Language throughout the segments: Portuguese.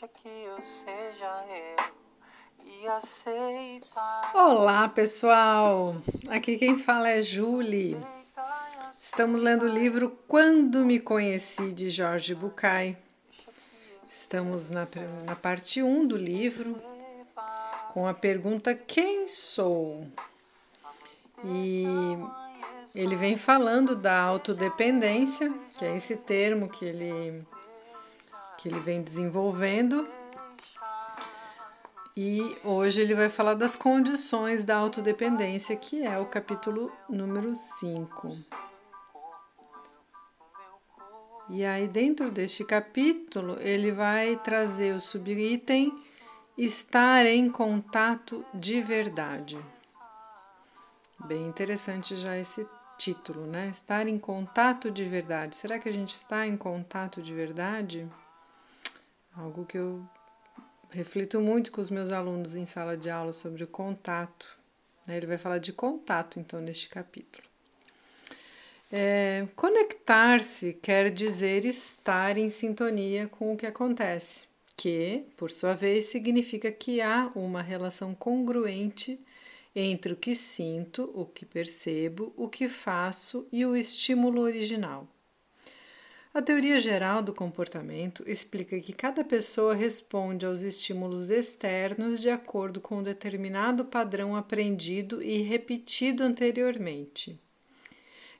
Deixa que eu seja eu e aceita. Olá, pessoal! Aqui quem fala é Julie. Estamos lendo o livro Quando Me Conheci, de Jorge Bucay. Estamos na, na parte 1 do livro, com a pergunta Quem sou? E ele vem falando da autodependência, que é esse termo que ele que ele vem desenvolvendo. E hoje ele vai falar das condições da autodependência, que é o capítulo número 5. E aí, dentro deste capítulo, ele vai trazer o subitem estar em contato de verdade. Bem interessante já esse título, né? Estar em contato de verdade. Será que a gente está em contato de verdade? Algo que eu reflito muito com os meus alunos em sala de aula sobre o contato. Né? Ele vai falar de contato, então, neste capítulo. É, Conectar-se quer dizer estar em sintonia com o que acontece, que, por sua vez, significa que há uma relação congruente entre o que sinto, o que percebo, o que faço e o estímulo original. A teoria geral do comportamento explica que cada pessoa responde aos estímulos externos de acordo com um determinado padrão aprendido e repetido anteriormente.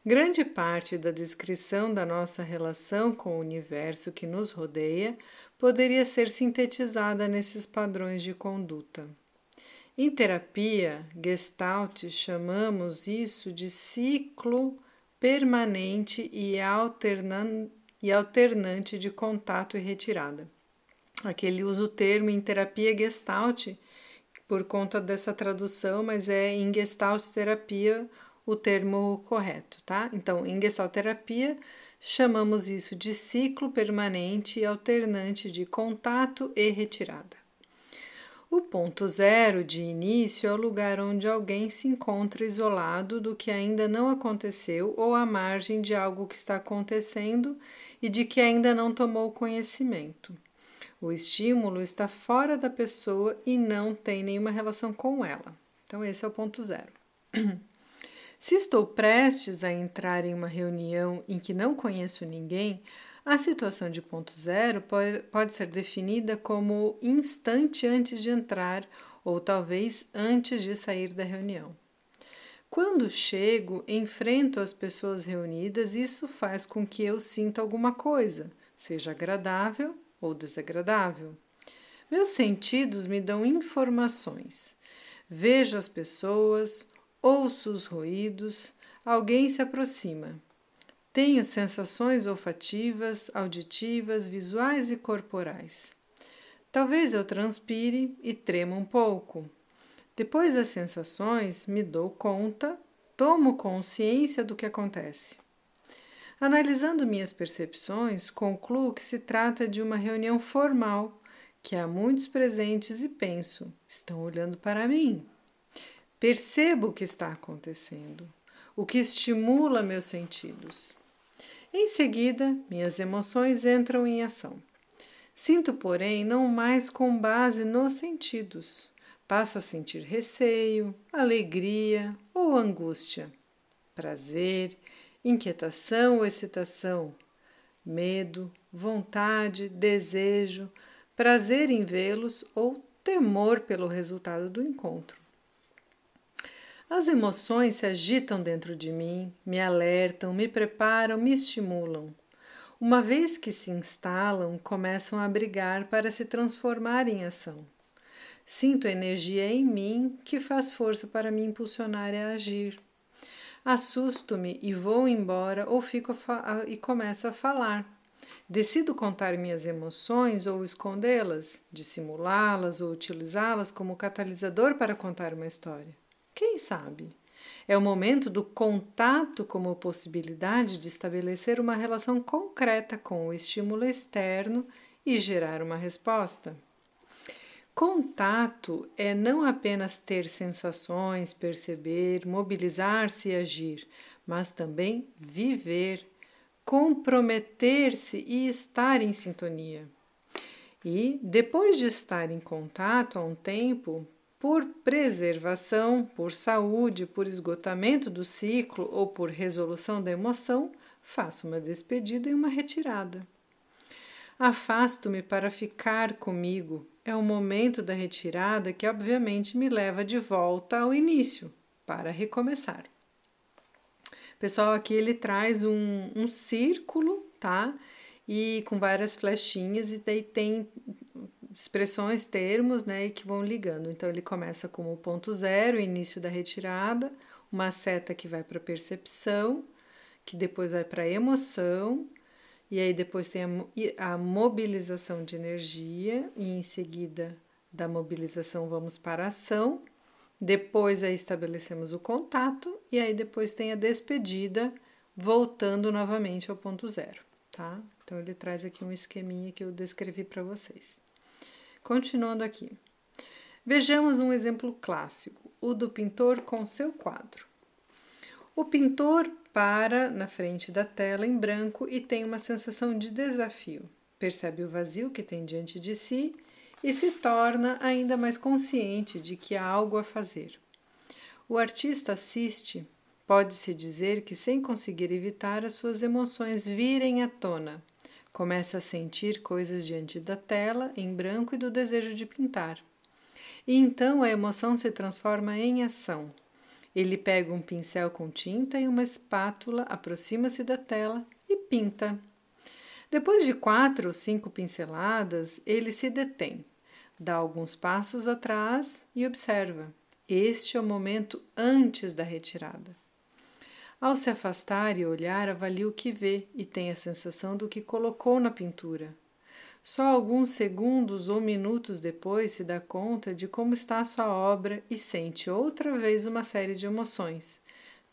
Grande parte da descrição da nossa relação com o universo que nos rodeia poderia ser sintetizada nesses padrões de conduta. Em terapia Gestalt, chamamos isso de ciclo permanente e alternante e alternante de contato e retirada. Aqui ele usa o termo em terapia gestalt por conta dessa tradução, mas é em gestalt terapia o termo correto, tá? Então, em gestalt terapia chamamos isso de ciclo permanente e alternante de contato e retirada. O ponto zero de início é o lugar onde alguém se encontra isolado do que ainda não aconteceu ou à margem de algo que está acontecendo e de que ainda não tomou conhecimento. O estímulo está fora da pessoa e não tem nenhuma relação com ela. Então, esse é o ponto zero. Se estou prestes a entrar em uma reunião em que não conheço ninguém, a situação de ponto zero pode, ser definida como instante antes de entrar ou talvez antes de sair da reunião. Quando chego, enfrento as pessoas reunidas, isso faz com que eu sinta alguma coisa, seja agradável ou desagradável. Meus sentidos me dão informações. Vejo as pessoas, ouço os ruídos, alguém se aproxima. Tenho sensações olfativas, auditivas, visuais e corporais. Talvez eu transpire e trema um pouco. Depois das sensações, me dou conta, tomo consciência do que acontece. Analisando minhas percepções, concluo que se trata de uma reunião formal, que há muitos presentes e penso: estão olhando para mim. Percebo o que está acontecendo, o que estimula meus sentidos. Em seguida, minhas emoções entram em ação. Sinto, porém, não mais com base nos sentidos. Passo a sentir receio, alegria ou angústia, prazer, inquietação ou excitação, medo, vontade, desejo, prazer em vê-los ou temor pelo resultado do encontro. As emoções se agitam dentro de mim, me alertam, me preparam, me estimulam. Uma vez que se instalam, começam a brigar para se transformar em ação. Sinto energia em mim que faz força para me impulsionar a agir. Assusto-me e vou embora ou fico e começo a falar. Decido contar minhas emoções ou escondê-las, dissimulá-las ou utilizá-las como catalisador para contar uma história. Quem sabe? É o momento do contato como possibilidade de estabelecer uma relação concreta com o estímulo externo e gerar uma resposta. Contato é não apenas ter sensações, perceber, mobilizar-se e agir, mas também viver, comprometer-se e estar em sintonia. E, depois de estar em contato há um tempo, por preservação, por saúde, por esgotamento do ciclo ou por resolução da emoção, faço uma despedida e uma retirada. Afasto-me para ficar comigo. É o momento da retirada que, obviamente, me leva de volta ao início, para recomeçar. Pessoal, aqui ele traz um, um círculo, tá? E com várias flechinhas, e daí tem expressões, termos, né, que vão ligando. Então, ele começa como ponto zero, início da retirada, uma seta que vai para percepção, que depois vai para emoção, e aí depois tem a, a, mobilização de energia, e em seguida da mobilização vamos para a ação, depois aí estabelecemos o contato, e aí depois tem a despedida, voltando novamente ao ponto zero, tá? Então ele traz aqui um esqueminha que eu descrevi para vocês. Continuando aqui. Vejamos um exemplo clássico, o do pintor com seu quadro. O pintor para na frente da tela em branco e tem uma sensação de desafio. Percebe o vazio que tem diante de si e se torna ainda mais consciente de que há algo a fazer. O artista assiste, pode-se dizer que sem conseguir evitar as suas emoções virem à tona, Começa a sentir coisas diante da tela, em branco e do desejo de pintar. E então a emoção se transforma em ação. Ele pega um pincel com tinta e uma espátula, aproxima-se da tela e pinta. Depois de quatro ou cinco pinceladas, ele se detém, dá alguns passos atrás e observa. Este é o momento antes da retirada. Ao se afastar e olhar, avalia o que vê e tem a sensação do que colocou na pintura. Só alguns segundos ou minutos depois se dá conta de como está a sua obra e sente outra vez uma série de emoções.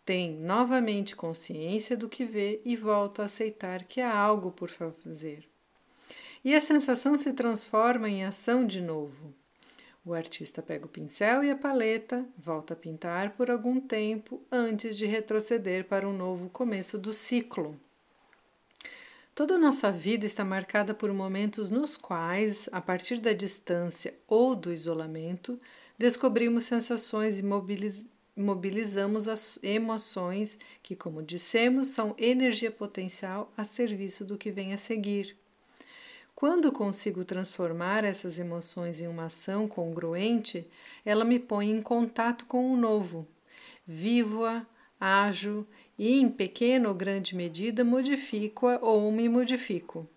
Tem novamente consciência do que vê e volta a aceitar que há algo por fazer. E a sensação se transforma em ação de novo. O artista pega o pincel e a paleta, volta a pintar por algum tempo antes de retroceder para um novo começo do ciclo. Toda a nossa vida está marcada por momentos nos quais, a partir da distância ou do isolamento, descobrimos sensações e mobiliz mobilizamos as emoções que, como dissemos, são energia potencial a serviço do que vem a seguir. Quando consigo transformar essas emoções em uma ação congruente, ela me põe em contato com o novo. Vivo-a, ajo e, em pequena ou grande medida, modifico-a ou me modifico.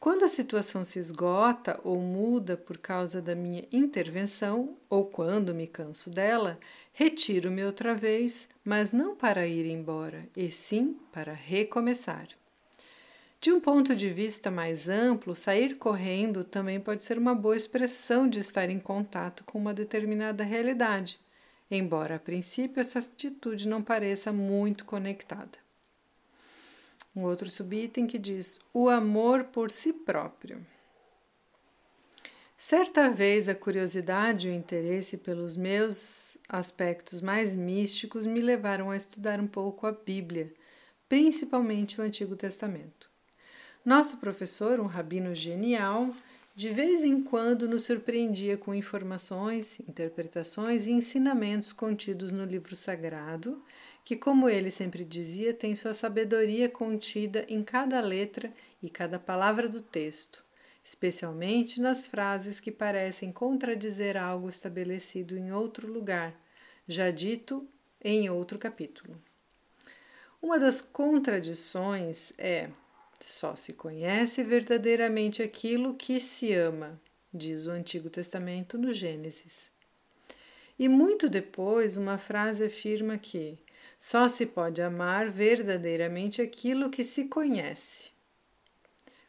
Quando a situação se esgota ou muda por causa da minha intervenção, ou quando me canso dela, retiro-me outra vez, mas não para ir embora, e sim para recomeçar. De um ponto de vista mais amplo, sair correndo também pode ser uma boa expressão de estar em contato com uma determinada realidade, embora a princípio essa atitude não pareça muito conectada. Um outro subitem que diz: o amor por si próprio. Certa vez a curiosidade e o interesse pelos meus aspectos mais místicos me levaram a estudar um pouco a Bíblia, principalmente o Antigo Testamento. Nosso professor, um rabino genial, de vez em quando nos surpreendia com informações, interpretações e ensinamentos contidos no livro sagrado, que, como ele sempre dizia, tem sua sabedoria contida em cada letra e cada palavra do texto, especialmente nas frases que parecem contradizer algo estabelecido em outro lugar, já dito em outro capítulo. Uma das contradições é só se conhece verdadeiramente aquilo que se ama, diz o Antigo Testamento no Gênesis. E muito depois, uma frase afirma que só se pode amar verdadeiramente aquilo que se conhece.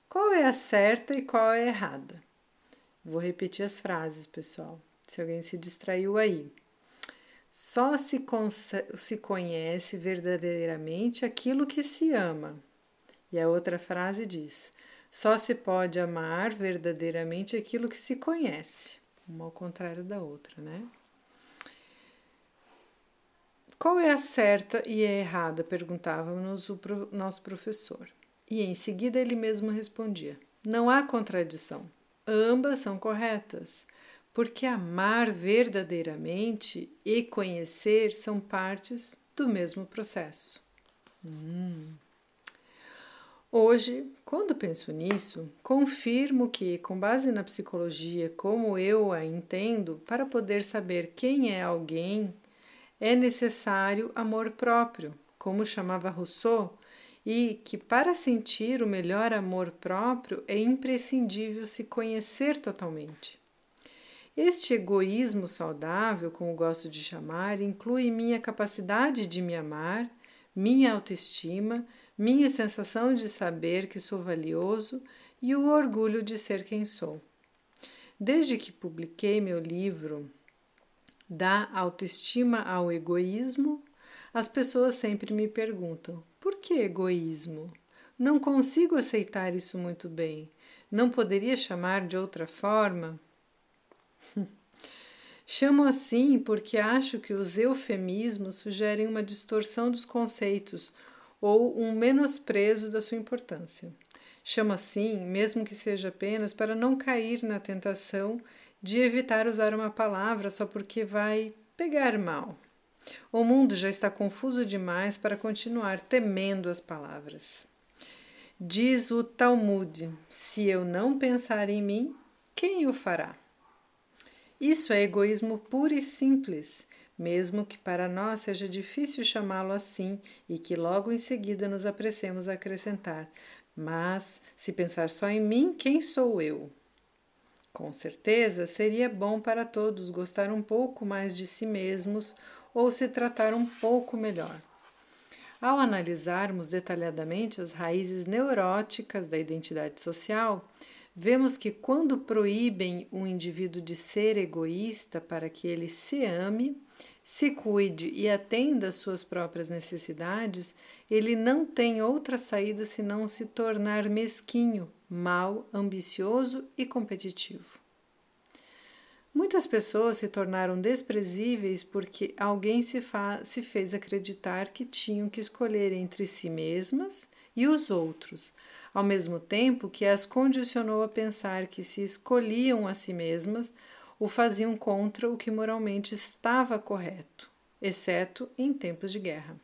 Qual é a certa e qual é a errada? Vou repetir as frases, pessoal, se alguém se distraiu aí. Só se, se conhece verdadeiramente aquilo que se ama. E a outra frase diz: só se pode amar verdadeiramente aquilo que se conhece, uma ao contrário da outra, né? Qual é a certa e a errada? perguntava-nos o nosso professor. E em seguida ele mesmo respondia: Não há contradição. Ambas são corretas, porque amar verdadeiramente e conhecer são partes do mesmo processo. Hum. Hoje, quando penso nisso, confirmo que, com base na psicologia como eu a entendo, para poder saber quem é alguém, é necessário amor próprio, como chamava Rousseau, e que para sentir o melhor amor próprio é imprescindível se conhecer totalmente. Este egoísmo saudável, como gosto de chamar, inclui minha capacidade de me amar, minha autoestima, minha sensação de saber que sou valioso e o orgulho de ser quem sou. Desde que publiquei meu livro Da Autoestima ao Egoísmo, as pessoas sempre me perguntam: por que egoísmo? Não consigo aceitar isso muito bem. Não poderia chamar de outra forma? Chamo assim porque acho que os eufemismos sugerem uma distorção dos conceitos ou um menosprezo da sua importância. Chamo assim, mesmo que seja apenas para não cair na tentação de evitar usar uma palavra só porque vai pegar mal. O mundo já está confuso demais para continuar temendo as palavras. Diz o Talmud: se eu não pensar em mim, quem o fará? Isso é egoísmo puro e simples, mesmo que para nós seja difícil chamá-lo assim e que logo em seguida nos apressemos a acrescentar: Mas se pensar só em mim, quem sou eu? Com certeza seria bom para todos gostar um pouco mais de si mesmos ou se tratar um pouco melhor. Ao analisarmos detalhadamente as raízes neuróticas da identidade social, vemos que quando proíbem o indivíduo de ser egoísta para que ele se ame, se cuide e atenda às suas próprias necessidades, ele não tem outra saída senão se tornar mesquinho, mau, ambicioso e competitivo. Muitas pessoas se tornaram desprezíveis porque alguém se, se fez acreditar que tinham que escolher entre si mesmas e os outros, ao mesmo tempo que as condicionou a pensar que se escolhiam a si mesmas, o faziam contra o que moralmente estava correto, exceto em tempos de guerra.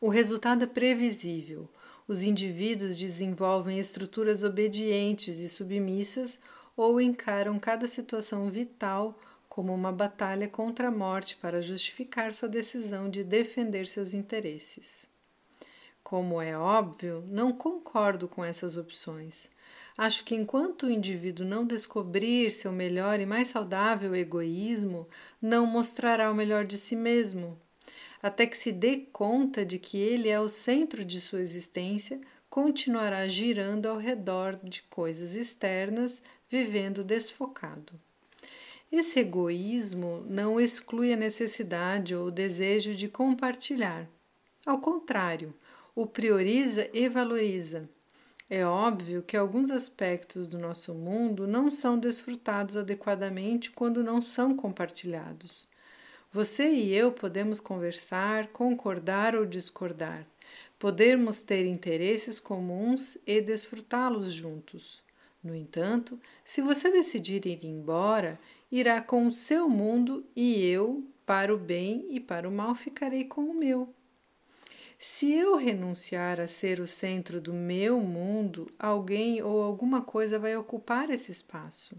O resultado é previsível. Os indivíduos desenvolvem estruturas obedientes e submissas ou encaram cada situação vital como uma batalha contra a morte para justificar sua decisão de defender seus interesses. Como é óbvio, não concordo com essas opções. Acho que enquanto o indivíduo não descobrir seu melhor e mais saudável egoísmo, não mostrará o melhor de si mesmo. Até que se dê conta de que ele é o centro de sua existência, continuará girando ao redor de coisas externas, vivendo desfocado. Esse egoísmo não exclui a necessidade ou o desejo de compartilhar. Ao contrário, o prioriza e valoriza. É óbvio que alguns aspectos do nosso mundo não são desfrutados adequadamente quando não são compartilhados. Você e eu podemos conversar, concordar ou discordar. Podemos ter interesses comuns e desfrutá-los juntos. No entanto, se você decidir ir embora, irá com o seu mundo e eu, para o bem e para o mal, ficarei com o meu. Se eu renunciar a ser o centro do meu mundo, alguém ou alguma coisa vai ocupar esse espaço.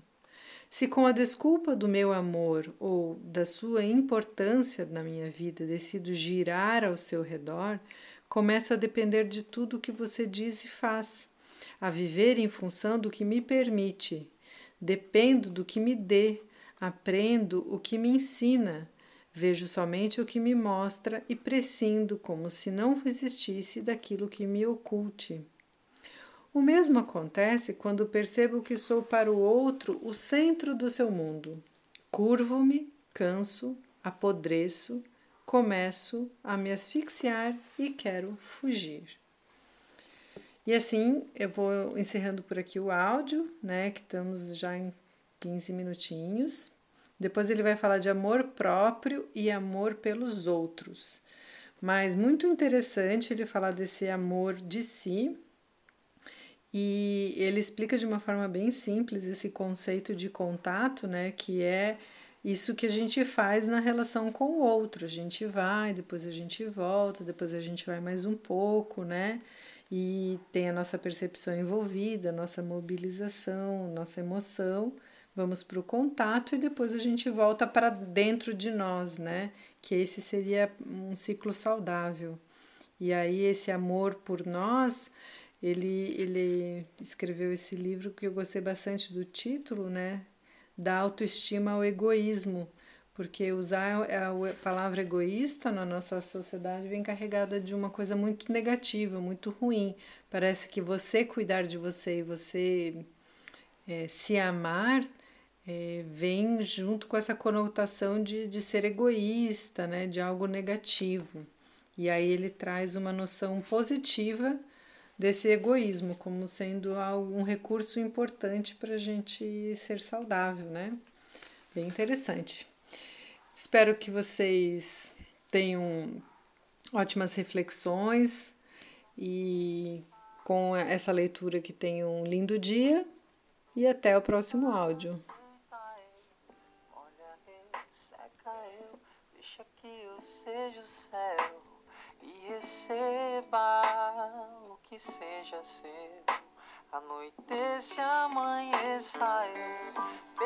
Se com a desculpa do meu amor ou da sua importância na minha vida decido girar ao seu redor, começo a depender de tudo que você diz e faz, a viver em função do que me permite. Dependo do que me dê, aprendo o que me ensina, Vejo somente o que me mostra e prescindo como se não existisse daquilo que me oculte. O mesmo acontece quando percebo que sou para o outro o centro do seu mundo. Curvo-me, canso, apodreço, começo a me asfixiar e quero fugir. E assim eu vou encerrando por aqui o áudio, né? Que estamos já em 15 minutinhos. Depois ele vai falar de amor próprio e amor pelos outros. Mas muito interessante ele falar desse amor de si E ele explica de uma forma bem simples esse conceito de contato, né, que é isso que a gente faz na relação com o outro. A gente vai, depois a gente volta, depois a gente vai mais um pouco, né? E tem a nossa percepção envolvida, a nossa mobilização, nossa emoção. Vamos para o contato e depois a gente volta para dentro de nós, né? Que esse seria um ciclo saudável. E aí esse amor por nós ele, ele escreveu esse livro que eu gostei bastante do título, né? Da autoestima ao egoísmo, porque usar a palavra egoísta na nossa sociedade vem carregada de uma coisa muito negativa, muito ruim. Parece que você cuidar de você e você é, se amar é, vem junto com essa conotação de, de ser egoísta, né? De algo negativo. E aí ele traz uma noção positiva desse egoísmo como sendo um recurso importante para a gente ser saudável, né? Bem interessante. Espero que vocês tenham ótimas reflexões e com essa leitura que tenham um lindo dia e até o próximo áudio. Seja o céu e receba o que seja seu. Anoitece, amanheça eu.